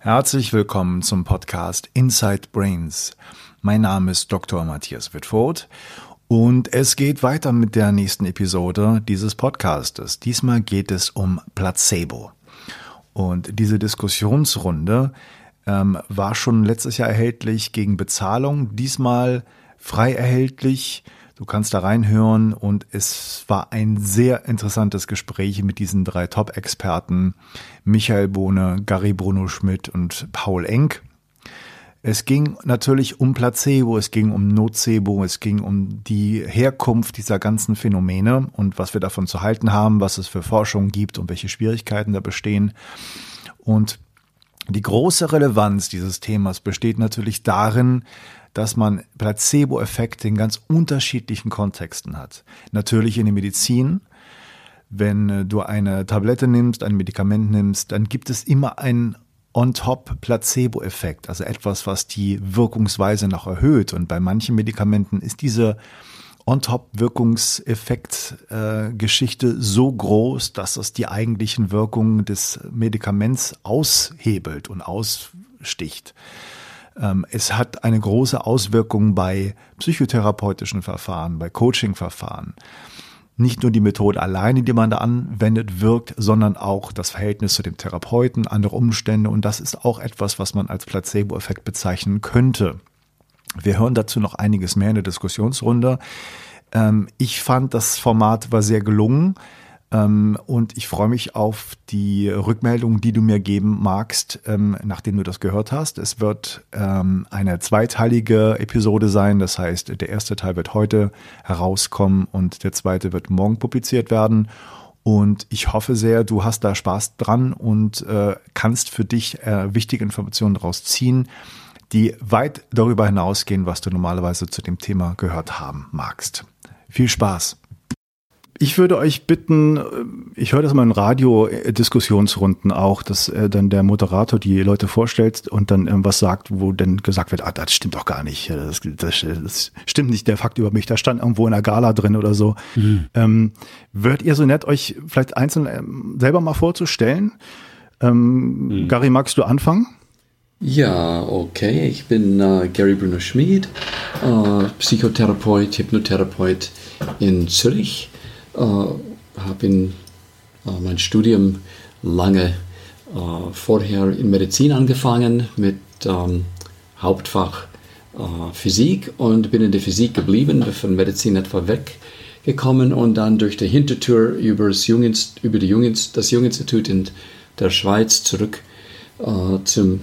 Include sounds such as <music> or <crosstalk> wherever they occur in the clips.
Herzlich willkommen zum Podcast Inside Brains. Mein Name ist Dr. Matthias Wittfurt und es geht weiter mit der nächsten Episode dieses Podcastes. Diesmal geht es um Placebo. Und diese Diskussionsrunde ähm, war schon letztes Jahr erhältlich gegen Bezahlung, diesmal frei erhältlich. Du kannst da reinhören und es war ein sehr interessantes Gespräch mit diesen drei Top-Experten, Michael Bohne, Gary Bruno Schmidt und Paul Enck. Es ging natürlich um Placebo, es ging um Nocebo, es ging um die Herkunft dieser ganzen Phänomene und was wir davon zu halten haben, was es für Forschung gibt und welche Schwierigkeiten da bestehen. Und die große Relevanz dieses Themas besteht natürlich darin, dass man Placebo-Effekte in ganz unterschiedlichen Kontexten hat. Natürlich in der Medizin. Wenn äh, du eine Tablette nimmst, ein Medikament nimmst, dann gibt es immer einen On-Top-Placebo-Effekt, also etwas, was die Wirkungsweise noch erhöht. Und bei manchen Medikamenten ist diese On-Top-Wirkungseffekt-Geschichte äh, so groß, dass es die eigentlichen Wirkungen des Medikaments aushebelt und aussticht. Ähm, es hat eine große Auswirkung bei psychotherapeutischen Verfahren, bei Coaching-Verfahren. Nicht nur die Methode alleine, die man da anwendet, wirkt, sondern auch das Verhältnis zu dem Therapeuten, andere Umstände. Und das ist auch etwas, was man als Placebo-Effekt bezeichnen könnte. Wir hören dazu noch einiges mehr in der Diskussionsrunde. Ähm, ich fand, das Format war sehr gelungen. Ähm, und ich freue mich auf die Rückmeldung, die du mir geben magst, ähm, nachdem du das gehört hast. Es wird ähm, eine zweiteilige Episode sein. Das heißt, der erste Teil wird heute herauskommen und der zweite wird morgen publiziert werden. Und ich hoffe sehr, du hast da Spaß dran und äh, kannst für dich äh, wichtige Informationen daraus ziehen die weit darüber hinausgehen, was du normalerweise zu dem Thema gehört haben magst. Viel Spaß! Ich würde euch bitten, äh, ich höre das mal in Radio-Diskussionsrunden auch, dass äh, dann der Moderator die Leute vorstellt und dann irgendwas sagt, wo dann gesagt wird, ah, das stimmt doch gar nicht, das, das, das stimmt nicht, der Fakt über mich, da stand irgendwo in der Gala drin oder so. Mhm. Ähm, würdet ihr so nett, euch vielleicht einzeln ähm, selber mal vorzustellen? Ähm, mhm. Gary, magst du anfangen? Ja, okay. Ich bin äh, Gary Bruno Schmid, äh, Psychotherapeut, Hypnotherapeut in Zürich. Äh, Habe äh, mein Studium lange äh, vorher in Medizin angefangen mit ähm, Hauptfach äh, Physik und bin in der Physik geblieben, von Medizin etwa weggekommen und dann durch die Hintertür über das, Junginst über die Junginst das Junginstitut in der Schweiz zurück zum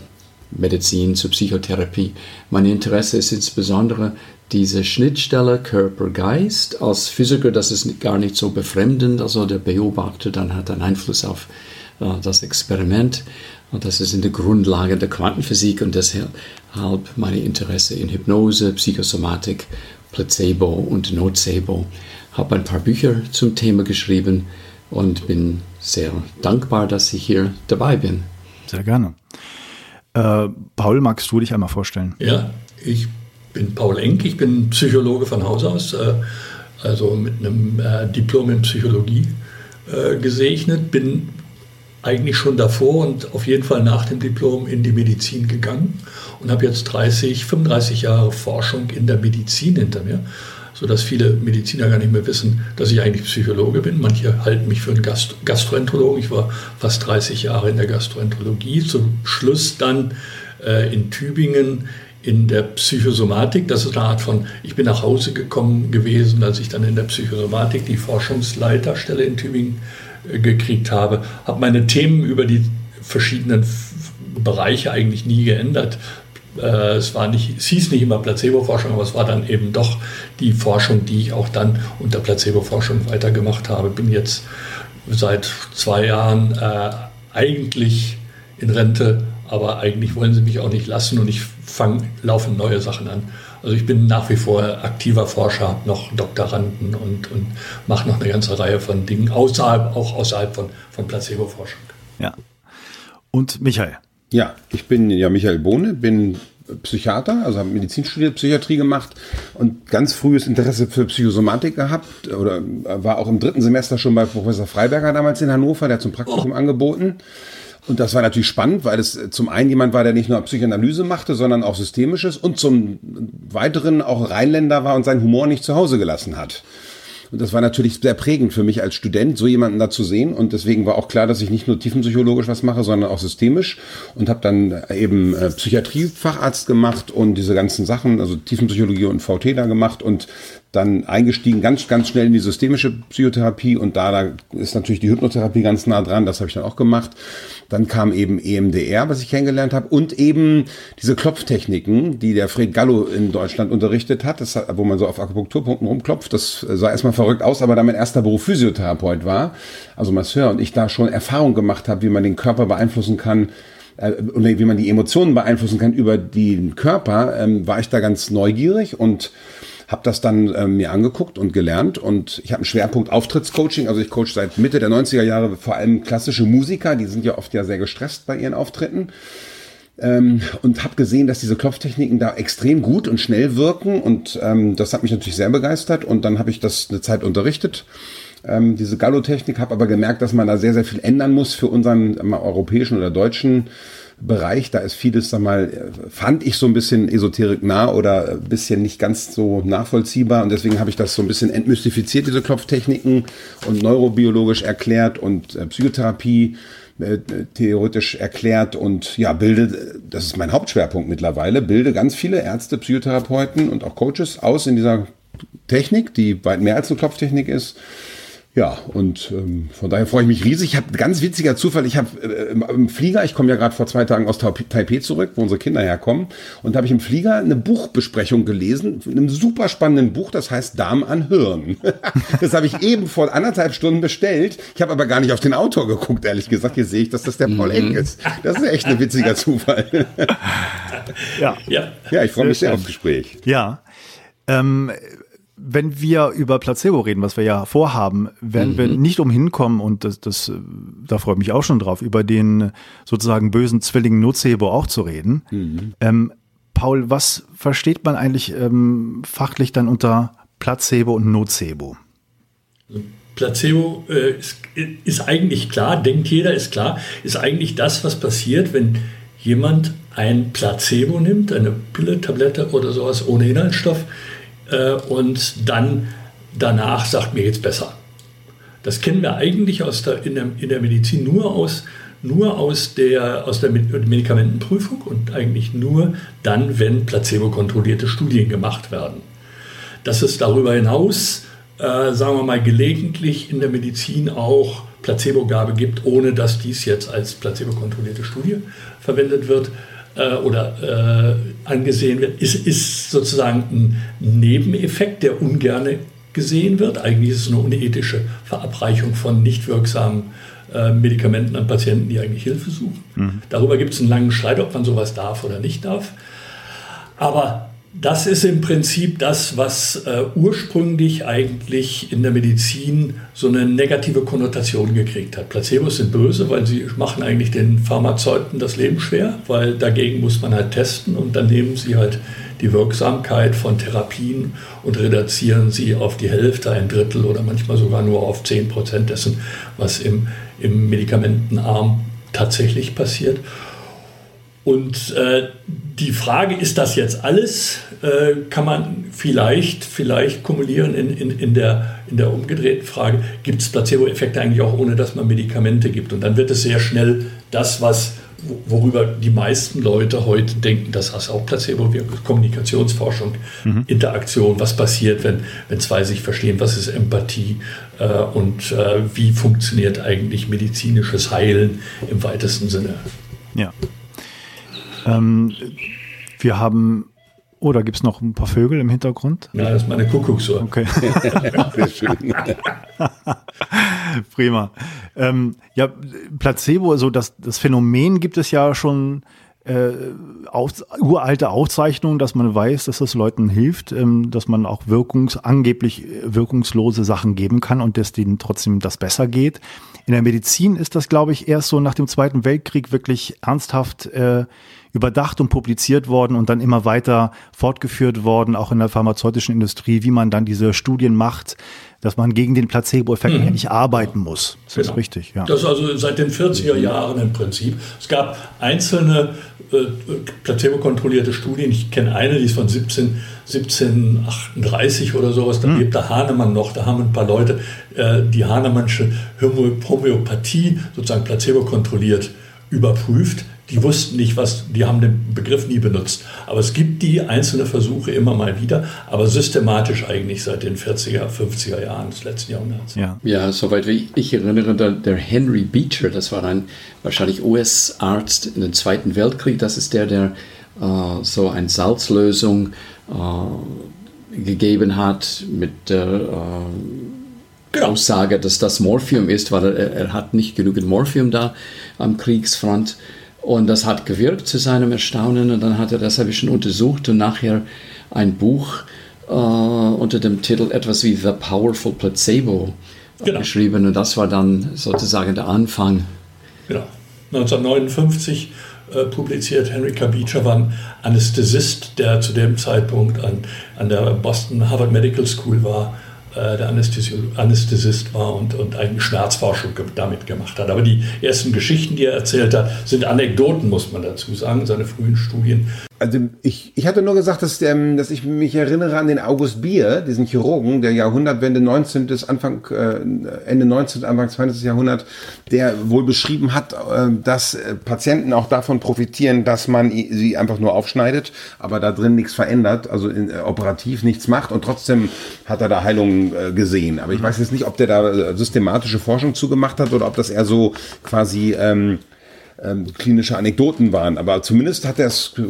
Medizin, zur Psychotherapie. Mein Interesse ist insbesondere diese Schnittstelle Körper-Geist. Als Physiker, das ist gar nicht so befremdend. Also der Beobachter dann hat einen Einfluss auf äh, das Experiment. Und das ist in der Grundlage der Quantenphysik und deshalb meine Interesse in Hypnose, Psychosomatik, Placebo und Nocebo. Habe ein paar Bücher zum Thema geschrieben und bin sehr dankbar, dass ich hier dabei bin. Sehr gerne. Äh, Paul, magst du dich einmal vorstellen? Ja, ich bin Paul Enk, ich bin Psychologe von Haus aus, äh, also mit einem äh, Diplom in Psychologie äh, gesegnet, bin eigentlich schon davor und auf jeden Fall nach dem Diplom in die Medizin gegangen und habe jetzt 30, 35 Jahre Forschung in der Medizin hinter mir sodass viele Mediziner gar nicht mehr wissen, dass ich eigentlich Psychologe bin. Manche halten mich für einen Gast Gastroenterologen. Ich war fast 30 Jahre in der Gastroenterologie. Zum Schluss dann äh, in Tübingen in der Psychosomatik. Das ist eine Art von, ich bin nach Hause gekommen gewesen, als ich dann in der Psychosomatik die Forschungsleiterstelle in Tübingen äh, gekriegt habe. Habe meine Themen über die verschiedenen Bereiche eigentlich nie geändert. Äh, es, war nicht, es hieß nicht immer Placebo-Forschung, aber es war dann eben doch die Forschung, die ich auch dann unter Placebo-Forschung weitergemacht habe. Bin jetzt seit zwei Jahren äh, eigentlich in Rente, aber eigentlich wollen sie mich auch nicht lassen und ich fange laufen neue Sachen an. Also ich bin nach wie vor aktiver Forscher, habe noch Doktoranden und, und mache noch eine ganze Reihe von Dingen, außerhalb, auch außerhalb von, von Placebo-Forschung. Ja. Und Michael. Ja, ich bin ja Michael Bohne, bin Psychiater, also habe Medizin studiert, Psychiatrie gemacht und ganz frühes Interesse für Psychosomatik gehabt oder war auch im dritten Semester schon bei Professor Freiberger damals in Hannover, der hat zum Praktikum oh. angeboten Und das war natürlich spannend, weil es zum einen jemand war, der nicht nur Psychoanalyse machte, sondern auch Systemisches und zum weiteren auch Rheinländer war und seinen Humor nicht zu Hause gelassen hat. Und das war natürlich sehr prägend für mich als Student, so jemanden da zu sehen. Und deswegen war auch klar, dass ich nicht nur tiefenpsychologisch was mache, sondern auch systemisch. Und habe dann eben äh, Psychiatriefacharzt gemacht und diese ganzen Sachen, also Tiefenpsychologie und VT da gemacht und dann eingestiegen ganz, ganz schnell in die systemische Psychotherapie und da, da ist natürlich die Hypnotherapie ganz nah dran, das habe ich dann auch gemacht. Dann kam eben EMDR, was ich kennengelernt habe und eben diese Klopftechniken, die der Fred Gallo in Deutschland unterrichtet hat, das, wo man so auf Akupunkturpunkten rumklopft. Das sah erstmal verrückt aus, aber da mein erster Beruf Physiotherapeut war, also Masseur, und ich da schon Erfahrung gemacht habe, wie man den Körper beeinflussen kann, äh, oder wie man die Emotionen beeinflussen kann über den Körper, ähm, war ich da ganz neugierig und habe das dann äh, mir angeguckt und gelernt. Und ich habe einen Schwerpunkt Auftrittscoaching. Also ich coach seit Mitte der 90er Jahre vor allem klassische Musiker, die sind ja oft ja sehr gestresst bei ihren Auftritten. Ähm, und habe gesehen, dass diese Klopftechniken da extrem gut und schnell wirken. Und ähm, das hat mich natürlich sehr begeistert. Und dann habe ich das eine Zeit unterrichtet ähm, diese Gallo-Technik, habe aber gemerkt, dass man da sehr, sehr viel ändern muss für unseren mal, europäischen oder deutschen Bereich. Da ist vieles, sag mal, fand ich so ein bisschen esoterik nah oder ein bisschen nicht ganz so nachvollziehbar. Und deswegen habe ich das so ein bisschen entmystifiziert, diese Klopftechniken und neurobiologisch erklärt und äh, Psychotherapie äh, theoretisch erklärt und ja, bilde, das ist mein Hauptschwerpunkt mittlerweile, bilde ganz viele Ärzte, Psychotherapeuten und auch Coaches aus in dieser Technik, die weit mehr als eine Klopftechnik ist. Ja, und ähm, von daher freue ich mich riesig. Ich habe ganz witziger Zufall. Ich habe äh, im Flieger, ich komme ja gerade vor zwei Tagen aus Taipei zurück, wo unsere Kinder herkommen, und habe ich im Flieger eine Buchbesprechung gelesen, in einem super spannenden Buch, das heißt Darm an Hirn. <laughs> das habe ich eben vor anderthalb Stunden bestellt. Ich habe aber gar nicht auf den Autor geguckt, ehrlich gesagt. Hier sehe ich, dass das der Paul Eng ist. Das ist echt ein witziger Zufall. ja. ja, ja, ich freue mich sehr aufs Gespräch. Ja. Ähm, wenn wir über Placebo reden, was wir ja vorhaben, werden mhm. wir nicht umhin kommen, und das, das, da freue ich mich auch schon drauf, über den sozusagen bösen Zwilling Nocebo auch zu reden. Mhm. Ähm, Paul, was versteht man eigentlich ähm, fachlich dann unter Placebo und Nocebo? Placebo äh, ist, ist eigentlich klar, denkt jeder, ist klar, ist eigentlich das, was passiert, wenn jemand ein Placebo nimmt, eine Pille, Tablette oder sowas ohne Inhaltsstoff, äh, und dann danach sagt mir jetzt besser. Das kennen wir eigentlich aus der, in, der, in der Medizin nur aus, nur aus der, aus der Medikamentenprüfung und eigentlich nur dann, wenn placebo-kontrollierte Studien gemacht werden. Dass es darüber hinaus, äh, sagen wir mal, gelegentlich in der Medizin auch Placebogabe gibt, ohne dass dies jetzt als placebo-kontrollierte Studie verwendet wird, äh, oder äh, angesehen wird, ist, ist sozusagen ein Nebeneffekt, der ungern gesehen wird. Eigentlich ist es eine unethische Verabreichung von nicht wirksamen äh, Medikamenten an Patienten, die eigentlich Hilfe suchen. Mhm. Darüber gibt es einen langen Streit, ob man sowas darf oder nicht darf. Aber das ist im Prinzip das, was äh, ursprünglich eigentlich in der Medizin so eine negative Konnotation gekriegt hat. Placebos sind böse, weil sie machen eigentlich den Pharmazeuten das Leben schwer, weil dagegen muss man halt testen und dann nehmen sie halt die Wirksamkeit von Therapien und reduzieren sie auf die Hälfte, ein Drittel oder manchmal sogar nur auf 10 Prozent dessen, was im, im Medikamentenarm tatsächlich passiert. Und äh, die Frage, ist das jetzt alles, äh, kann man vielleicht, vielleicht kumulieren in, in, in, der, in der umgedrehten Frage, gibt es Placebo-Effekte eigentlich auch ohne, dass man Medikamente gibt? Und dann wird es sehr schnell das, was worüber die meisten Leute heute denken, dass das auch Placebo wirkt, Kommunikationsforschung, mhm. Interaktion, was passiert, wenn, wenn zwei sich verstehen, was ist Empathie äh, und äh, wie funktioniert eigentlich medizinisches Heilen im weitesten Sinne. Ja. Ähm, wir haben, oh, da gibt es noch ein paar Vögel im Hintergrund. Ja, das ist meine Kuckucksuhr. Okay. <laughs> <laughs> Prima. Ähm, ja, Placebo, also das, das Phänomen gibt es ja schon äh, aus, uralte Aufzeichnungen, dass man weiß, dass das Leuten hilft, ähm, dass man auch wirkungs, angeblich wirkungslose Sachen geben kann und dass denen trotzdem das besser geht. In der Medizin ist das, glaube ich, erst so nach dem Zweiten Weltkrieg wirklich ernsthaft äh, überdacht und publiziert worden und dann immer weiter fortgeführt worden, auch in der pharmazeutischen Industrie, wie man dann diese Studien macht, dass man gegen den Placebo-Effekt mhm. eigentlich arbeiten muss. Das genau. ist richtig, ja. Das ist also seit den 40er Jahren im Prinzip. Es gab einzelne äh, placebo-kontrollierte Studien. Ich kenne eine, die ist von 17, 1738 oder sowas. Da mhm. lebt der Hahnemann noch. Da haben ein paar Leute äh, die Hahnemannsche Homöopathie sozusagen placebo-kontrolliert überprüft die wussten nicht, was, die haben den Begriff nie benutzt. Aber es gibt die einzelne Versuche immer mal wieder, aber systematisch eigentlich seit den 40er, 50er Jahren des letzten Jahrhunderts. Ja, ja soweit wie ich erinnere, der Henry Beecher, das war ein wahrscheinlich US-Arzt in den Zweiten Weltkrieg, das ist der, der äh, so eine Salzlösung äh, gegeben hat mit der äh, genau. Aussage, dass das Morphium ist, weil er, er hat nicht genügend Morphium da am Kriegsfront. Und das hat gewirkt zu seinem Erstaunen. Und dann hat er das ein bisschen untersucht und nachher ein Buch äh, unter dem Titel etwas wie The Powerful Placebo genau. geschrieben. Und das war dann sozusagen der Anfang. Genau. 1959 äh, publiziert Henry K. Beecher, war ein Anästhesist, der zu dem Zeitpunkt an, an der Boston Harvard Medical School war äh, der Anästhesist war und, und eigentlich Schmerzforschung damit gemacht hat. Aber die ersten Geschichten, die er erzählt hat, sind Anekdoten, muss man dazu sagen, seine frühen Studien. Also ich, ich hatte nur gesagt, dass, ähm, dass ich mich erinnere an den August Bier, diesen Chirurgen der Jahrhundertwende 19. Anfang, äh, Ende 19. Anfang 20. Jahrhundert, der wohl beschrieben hat, äh, dass äh, Patienten auch davon profitieren, dass man sie einfach nur aufschneidet, aber da drin nichts verändert, also in, äh, operativ nichts macht und trotzdem hat er da Heilungen äh, gesehen. Aber ich weiß jetzt nicht, ob der da äh, systematische Forschung zugemacht hat oder ob das eher so quasi ähm, ähm, klinische Anekdoten waren. Aber zumindest hat er es äh,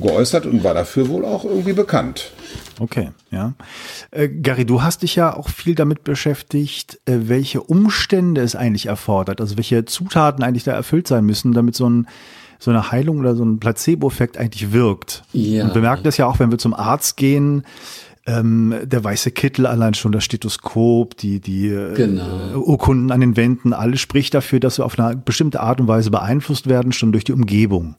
geäußert und war dafür wohl auch irgendwie bekannt. Okay, ja. Äh, Gary, du hast dich ja auch viel damit beschäftigt, äh, welche Umstände es eigentlich erfordert, also welche Zutaten eigentlich da erfüllt sein müssen, damit so ein so eine Heilung oder so ein Placebo-Effekt eigentlich wirkt. Ja. Und wir merken das ja auch, wenn wir zum Arzt gehen, ähm, der weiße Kittel, allein schon das Stethoskop, die, die äh, genau. äh, Urkunden an den Wänden, alles spricht dafür, dass wir auf eine bestimmte Art und Weise beeinflusst werden, schon durch die Umgebung.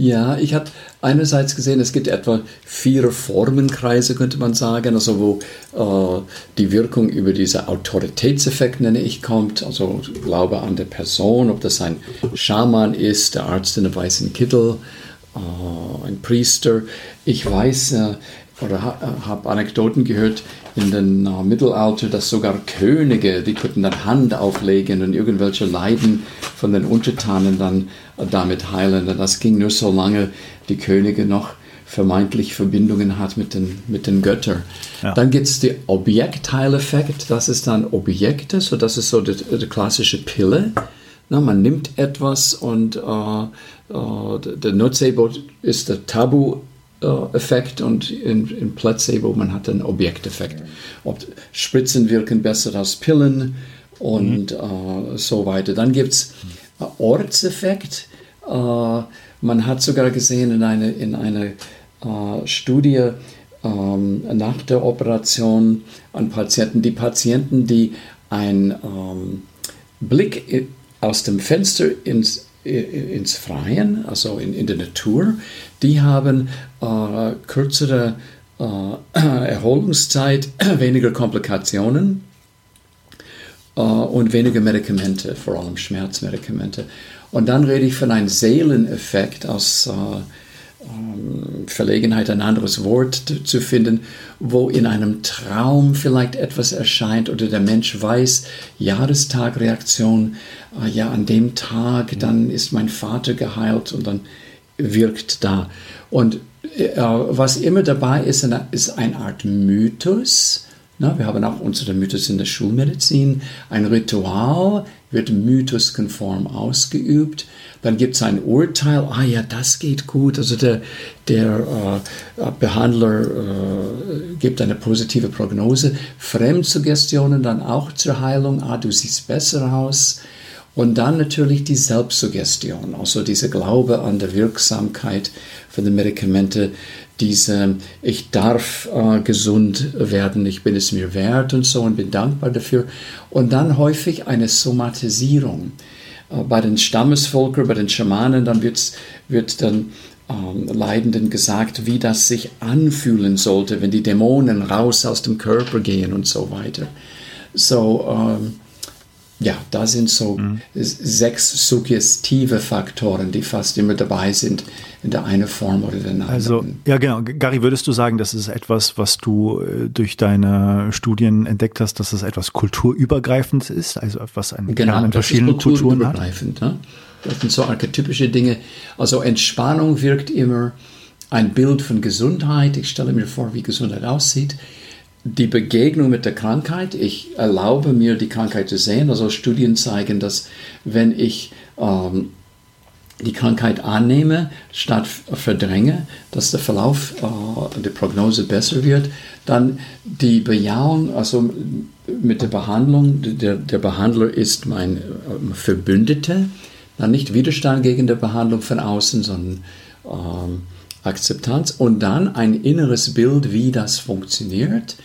Ja, ich habe einerseits gesehen, es gibt etwa vier Formenkreise, könnte man sagen, also wo äh, die Wirkung über diesen Autoritätseffekt, nenne ich, kommt. Also Glaube an der Person, ob das ein Schaman ist, der Arzt in einem weißen Kittel, äh, ein Priester. Ich weiß, äh, oder habe Anekdoten gehört in dem uh, Mittelalter, dass sogar Könige, die konnten dann Hand auflegen und irgendwelche Leiden von den Untertanen dann uh, damit heilen. Und das ging nur so lange die Könige noch vermeintlich Verbindungen hat mit den, mit den Göttern. Ja. Dann gibt es den Objektheileffekt, das ist dann Objekte, so das ist so die, die klassische Pille. Na, man nimmt etwas und uh, uh, der Nocebo ist der Tabu äh, Effekt und in, in Placebo man hat einen Objekteffekt. Ob Spritzen wirken besser als Pillen und mhm. äh, so weiter. Dann gibt es äh, Ortseffekt. Äh, man hat sogar gesehen in einer in eine, äh, Studie ähm, nach der Operation an Patienten, die Patienten, die einen ähm, Blick aus dem Fenster ins ins Freien, also in, in der Natur, die haben äh, kürzere äh, <clears throat> Erholungszeit, <clears throat> weniger Komplikationen äh, und weniger Medikamente, vor allem Schmerzmedikamente. Und dann rede ich von einem Seeleneffekt aus äh, Verlegenheit, ein anderes Wort zu finden, wo in einem Traum vielleicht etwas erscheint oder der Mensch weiß, Jahrestagreaktion, äh, ja, an dem Tag, dann ist mein Vater geheilt und dann wirkt da. Und äh, was immer dabei ist, ist eine Art Mythos. Na, wir haben auch unsere Mythos in der Schulmedizin. Ein Ritual wird mythoskonform ausgeübt. Dann gibt es ein Urteil, ah ja, das geht gut. Also der, der äh, Behandler äh, gibt eine positive Prognose. Fremdsuggestionen dann auch zur Heilung, ah, du siehst besser aus. Und dann natürlich die Selbstsuggestion, also dieser Glaube an der Wirksamkeit von den Medikamenten, diese ich darf äh, gesund werden, ich bin es mir wert und so und bin dankbar dafür. Und dann häufig eine Somatisierung. Äh, bei den Stammesvölkern, bei den Schamanen, dann wird's, wird dann ähm, Leidenden gesagt, wie das sich anfühlen sollte, wenn die Dämonen raus aus dem Körper gehen und so weiter. So, ähm, ja, da sind so mhm. sechs suggestive Faktoren, die fast immer dabei sind in der einen Form oder der anderen. Also, ja, genau. Gary, würdest du sagen, das ist etwas, was du äh, durch deine Studien entdeckt hast, dass es etwas kulturübergreifend ist, also was einen genau, Kern in verschiedenen Kulturen hat? Ne? Das sind so archetypische Dinge. Also Entspannung wirkt immer ein Bild von Gesundheit. Ich stelle mir vor, wie Gesundheit aussieht die Begegnung mit der Krankheit. Ich erlaube mir, die Krankheit zu sehen. Also Studien zeigen, dass wenn ich ähm, die Krankheit annehme, statt verdränge, dass der Verlauf äh, der Prognose besser wird, dann die Bejahung, also mit der Behandlung, der, der Behandler ist mein äh, Verbündeter, dann nicht Widerstand gegen die Behandlung von außen, sondern ähm, Akzeptanz und dann ein inneres Bild, wie das funktioniert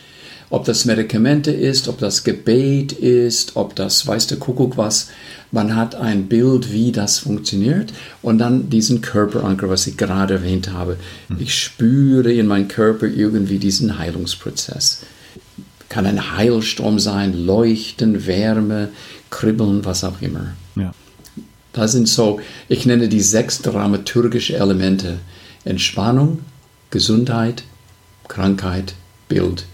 ob das Medikamente ist, ob das Gebet ist, ob das weiß der Kuckuck was. Man hat ein Bild, wie das funktioniert und dann diesen Körperanker, was ich gerade erwähnt habe. Hm. Ich spüre in meinem Körper irgendwie diesen Heilungsprozess. Kann ein Heilstrom sein, Leuchten, Wärme, Kribbeln, was auch immer. Ja. Das sind so, ich nenne die sechs dramaturgische Elemente. Entspannung, Gesundheit, Krankheit, Bild,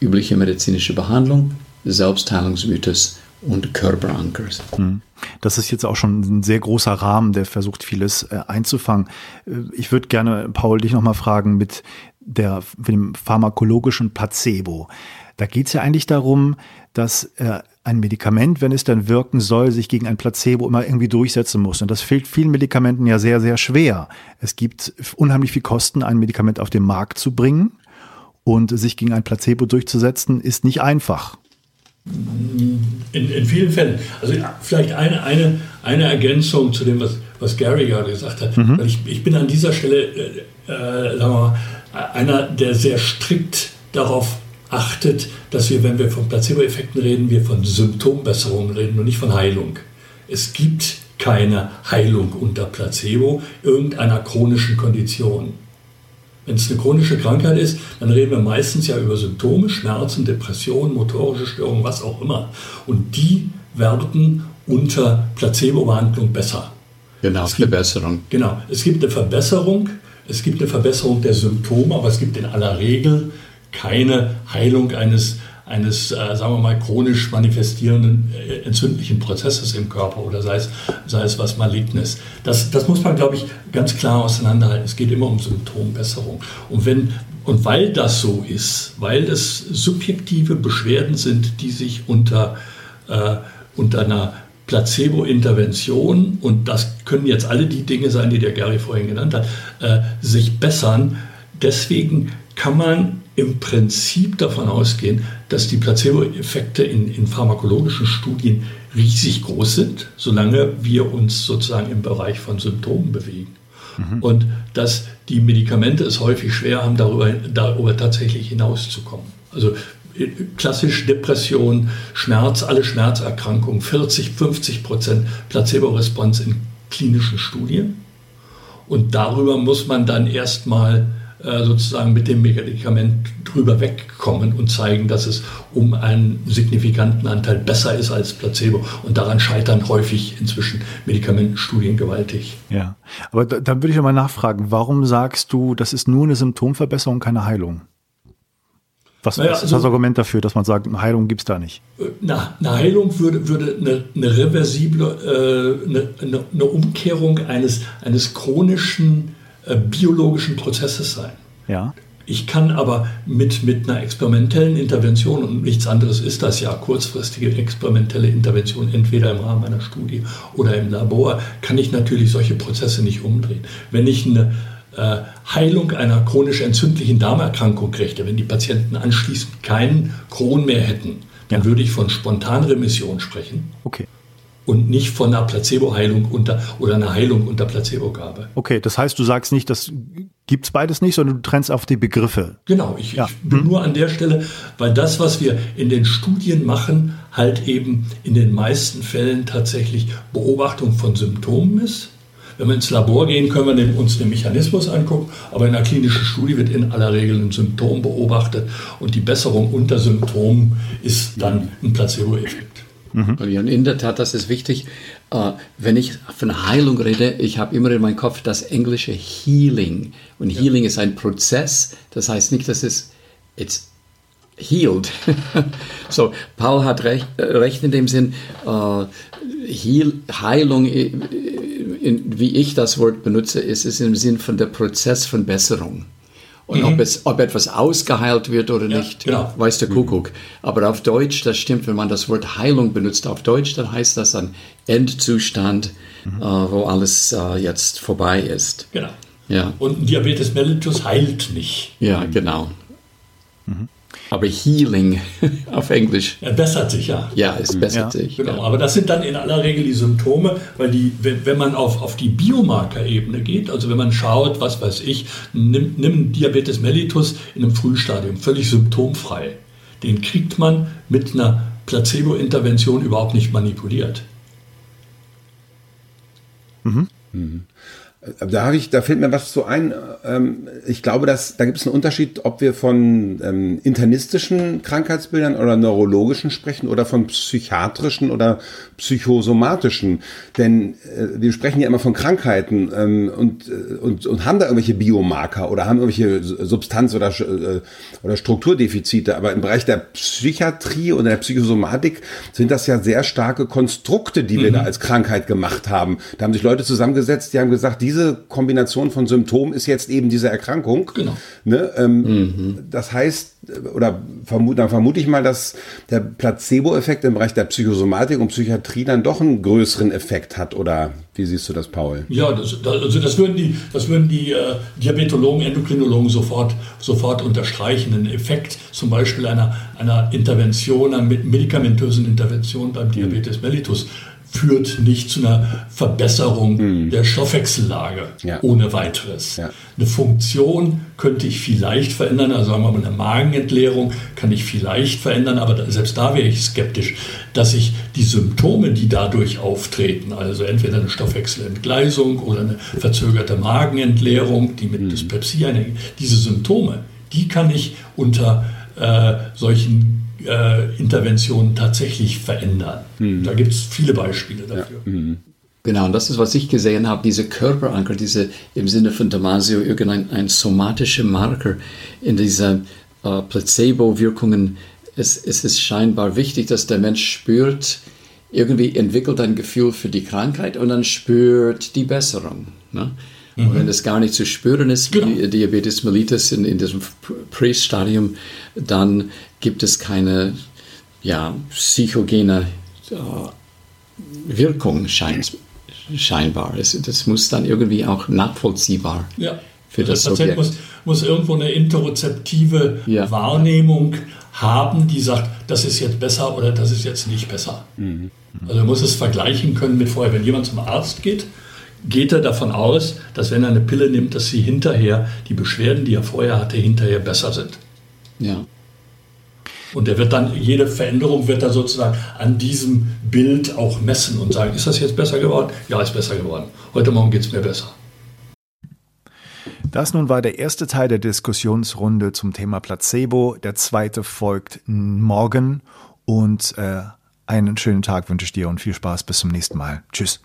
übliche medizinische Behandlung, Selbstheilungsmythos und Körperankers. Hm. Das ist jetzt auch schon ein sehr großer Rahmen, der versucht, vieles äh, einzufangen. Äh, ich würde gerne, Paul, dich nochmal fragen mit, der, mit dem pharmakologischen Placebo. Da geht es ja eigentlich darum, dass äh, ein Medikament, wenn es dann wirken soll, sich gegen ein Placebo immer irgendwie durchsetzen muss. Und das fällt vielen Medikamenten ja sehr, sehr schwer. Es gibt unheimlich viel Kosten, ein Medikament auf den Markt zu bringen. Und sich gegen ein Placebo durchzusetzen, ist nicht einfach. In, in vielen Fällen. Also vielleicht eine, eine, eine Ergänzung zu dem, was, was Gary gerade gesagt hat. Mhm. Ich, ich bin an dieser Stelle, äh, äh, sagen wir mal, einer, der sehr strikt darauf achtet, dass wir, wenn wir von Placebo-Effekten reden, wir von Symptombesserung reden und nicht von Heilung. Es gibt keine Heilung unter Placebo irgendeiner chronischen Kondition. Wenn es eine chronische Krankheit ist, dann reden wir meistens ja über Symptome, Schmerzen, Depressionen, motorische Störungen, was auch immer. Und die werden unter Placebo-Behandlung besser. Genau, es gibt, Verbesserung. Genau, es gibt eine Verbesserung, es gibt eine Verbesserung der Symptome, aber es gibt in aller Regel keine Heilung eines eines, äh, sagen wir mal, chronisch manifestierenden äh, entzündlichen Prozesses im Körper oder sei es, sei es was Malignes. Das, das muss man, glaube ich, ganz klar auseinanderhalten. Es geht immer um Symptombesserung. Und wenn und weil das so ist, weil es subjektive Beschwerden sind, die sich unter, äh, unter einer Placebo-Intervention, und das können jetzt alle die Dinge sein, die der Gary vorhin genannt hat, äh, sich bessern, deswegen kann man im Prinzip davon ausgehen, dass die Placebo-Effekte in, in pharmakologischen Studien riesig groß sind, solange wir uns sozusagen im Bereich von Symptomen bewegen. Mhm. Und dass die Medikamente es häufig schwer haben, darüber, darüber tatsächlich hinauszukommen. Also äh, klassisch Depression, Schmerz, alle Schmerzerkrankungen, 40, 50 Prozent Placebo-Response in klinischen Studien. Und darüber muss man dann erstmal sozusagen mit dem Medikament drüber wegkommen und zeigen, dass es um einen signifikanten Anteil besser ist als Placebo. Und daran scheitern häufig inzwischen Medikamentenstudien gewaltig. Ja, aber da, dann würde ich nochmal nachfragen, warum sagst du, das ist nur eine Symptomverbesserung, keine Heilung? Was, naja, ist das also Argument dafür, dass man sagt, eine Heilung gibt es da nicht? Äh, na, eine Heilung würde, würde eine, eine reversible, äh, eine, eine Umkehrung eines, eines chronischen äh, biologischen Prozesses sein. Ja. Ich kann aber mit, mit einer experimentellen Intervention, und nichts anderes ist das ja, kurzfristige experimentelle Intervention, entweder im Rahmen einer Studie oder im Labor, kann ich natürlich solche Prozesse nicht umdrehen. Wenn ich eine äh, Heilung einer chronisch entzündlichen Darmerkrankung kriege, wenn die Patienten anschließend keinen Kron mehr hätten, dann ja. würde ich von Spontanremission sprechen. Okay und nicht von einer Placebo-Heilung unter oder einer Heilung unter Placebo-Gabe. Okay, das heißt, du sagst nicht, das gibt es beides nicht, sondern du trennst auf die Begriffe. Genau, ich, ja. ich bin hm. nur an der Stelle, weil das, was wir in den Studien machen, halt eben in den meisten Fällen tatsächlich Beobachtung von Symptomen ist. Wenn wir ins Labor gehen, können wir uns den Mechanismus angucken, aber in einer klinischen Studie wird in aller Regel ein Symptom beobachtet und die Besserung unter Symptomen ist dann ein Placebo-Effekt. Mhm. in der Tat, das ist wichtig. Uh, wenn ich von Heilung rede, ich habe immer in meinem Kopf das englische Healing. Und ja. Healing ist ein Prozess. Das heißt nicht, dass es it's healed. <laughs> so, Paul hat recht, äh, recht in dem Sinn, uh, Heal, Heilung, in, wie ich das Wort benutze, ist es im Sinn von der Prozess von Besserung. Und mhm. ob, es, ob etwas ausgeheilt wird oder ja, nicht, genau. weiß der Kuckuck. Mhm. Aber auf Deutsch, das stimmt, wenn man das Wort Heilung benutzt auf Deutsch, dann heißt das ein Endzustand, mhm. äh, wo alles äh, jetzt vorbei ist. Genau. Ja. Und Diabetes mellitus heilt nicht. Ja, genau. Mhm. Aber Healing <laughs> auf Englisch. Er bessert sich, ja. Ja, es bessert ja. sich. Genau, ja. aber das sind dann in aller Regel die Symptome, weil die, wenn, wenn man auf, auf die Biomarkerebene geht, also wenn man schaut, was weiß ich, nimm, nimm Diabetes mellitus in einem Frühstadium, völlig symptomfrei. Den kriegt man mit einer Placebo-Intervention überhaupt nicht manipuliert. Mhm. Da habe ich, da fällt mir was zu ein. Ähm, ich glaube, dass da gibt es einen Unterschied, ob wir von ähm, internistischen Krankheitsbildern oder neurologischen sprechen oder von psychiatrischen oder psychosomatischen. Denn äh, wir sprechen ja immer von Krankheiten ähm, und, äh, und, und haben da irgendwelche Biomarker oder haben irgendwelche Substanz- oder, äh, oder Strukturdefizite. Aber im Bereich der Psychiatrie und der Psychosomatik sind das ja sehr starke Konstrukte, die wir mhm. da als Krankheit gemacht haben. Da haben sich Leute zusammengesetzt, die haben gesagt, diese Kombination von Symptomen ist jetzt eben diese Erkrankung. Genau. Ne? Ähm, mhm. Das heißt, oder vermut, dann vermute ich mal, dass der Placebo-Effekt im Bereich der Psychosomatik und Psychiatrie dann doch einen größeren Effekt hat. Oder wie siehst du das, Paul? Ja, das, also das würden die, das würden die äh, Diabetologen, Endokrinologen sofort, sofort unterstreichen. Ein Effekt zum Beispiel einer, einer Intervention, einer medikamentösen Intervention beim Diabetes mellitus führt nicht zu einer Verbesserung mhm. der Stoffwechsellage ja. ohne weiteres. Ja. Eine Funktion könnte ich vielleicht verändern, also sagen wir mal eine Magenentleerung kann ich vielleicht verändern, aber selbst da wäre ich skeptisch, dass ich die Symptome, die dadurch auftreten, also entweder eine Stoffwechselentgleisung oder eine verzögerte Magenentleerung, die mit mhm. Dyspepsie einhergeht, diese Symptome, die kann ich unter äh, solchen äh, Interventionen tatsächlich verändern. Mhm. Da gibt es viele Beispiele dafür. Ja. Mhm. Genau, und das ist, was ich gesehen habe, diese Körperanker, diese im Sinne von Damasio irgendein ein somatischer Marker in dieser äh, Placebo-Wirkungen. Es, es ist scheinbar wichtig, dass der Mensch spürt, irgendwie entwickelt ein Gefühl für die Krankheit und dann spürt die Besserung. Ne? Mhm. Und wenn es gar nicht zu spüren ist, genau. Diabetes mellitus in, in diesem Pre-Stadium, dann gibt es keine ja, psychogene äh, Wirkung scheint, scheinbar. Es, das muss dann irgendwie auch nachvollziehbar ja. für das Der Patient muss, muss irgendwo eine interozeptive ja. Wahrnehmung haben, die sagt, das ist jetzt besser oder das ist jetzt nicht besser. Mhm. Also er muss es vergleichen können mit vorher. Wenn jemand zum Arzt geht, geht er davon aus, dass wenn er eine Pille nimmt, dass sie hinterher, die Beschwerden, die er vorher hatte, hinterher besser sind. Ja. Und er wird dann, jede Veränderung wird er sozusagen an diesem Bild auch messen und sagen, ist das jetzt besser geworden? Ja, ist besser geworden. Heute Morgen geht es mir besser. Das nun war der erste Teil der Diskussionsrunde zum Thema Placebo. Der zweite folgt morgen und äh, einen schönen Tag wünsche ich dir und viel Spaß bis zum nächsten Mal. Tschüss.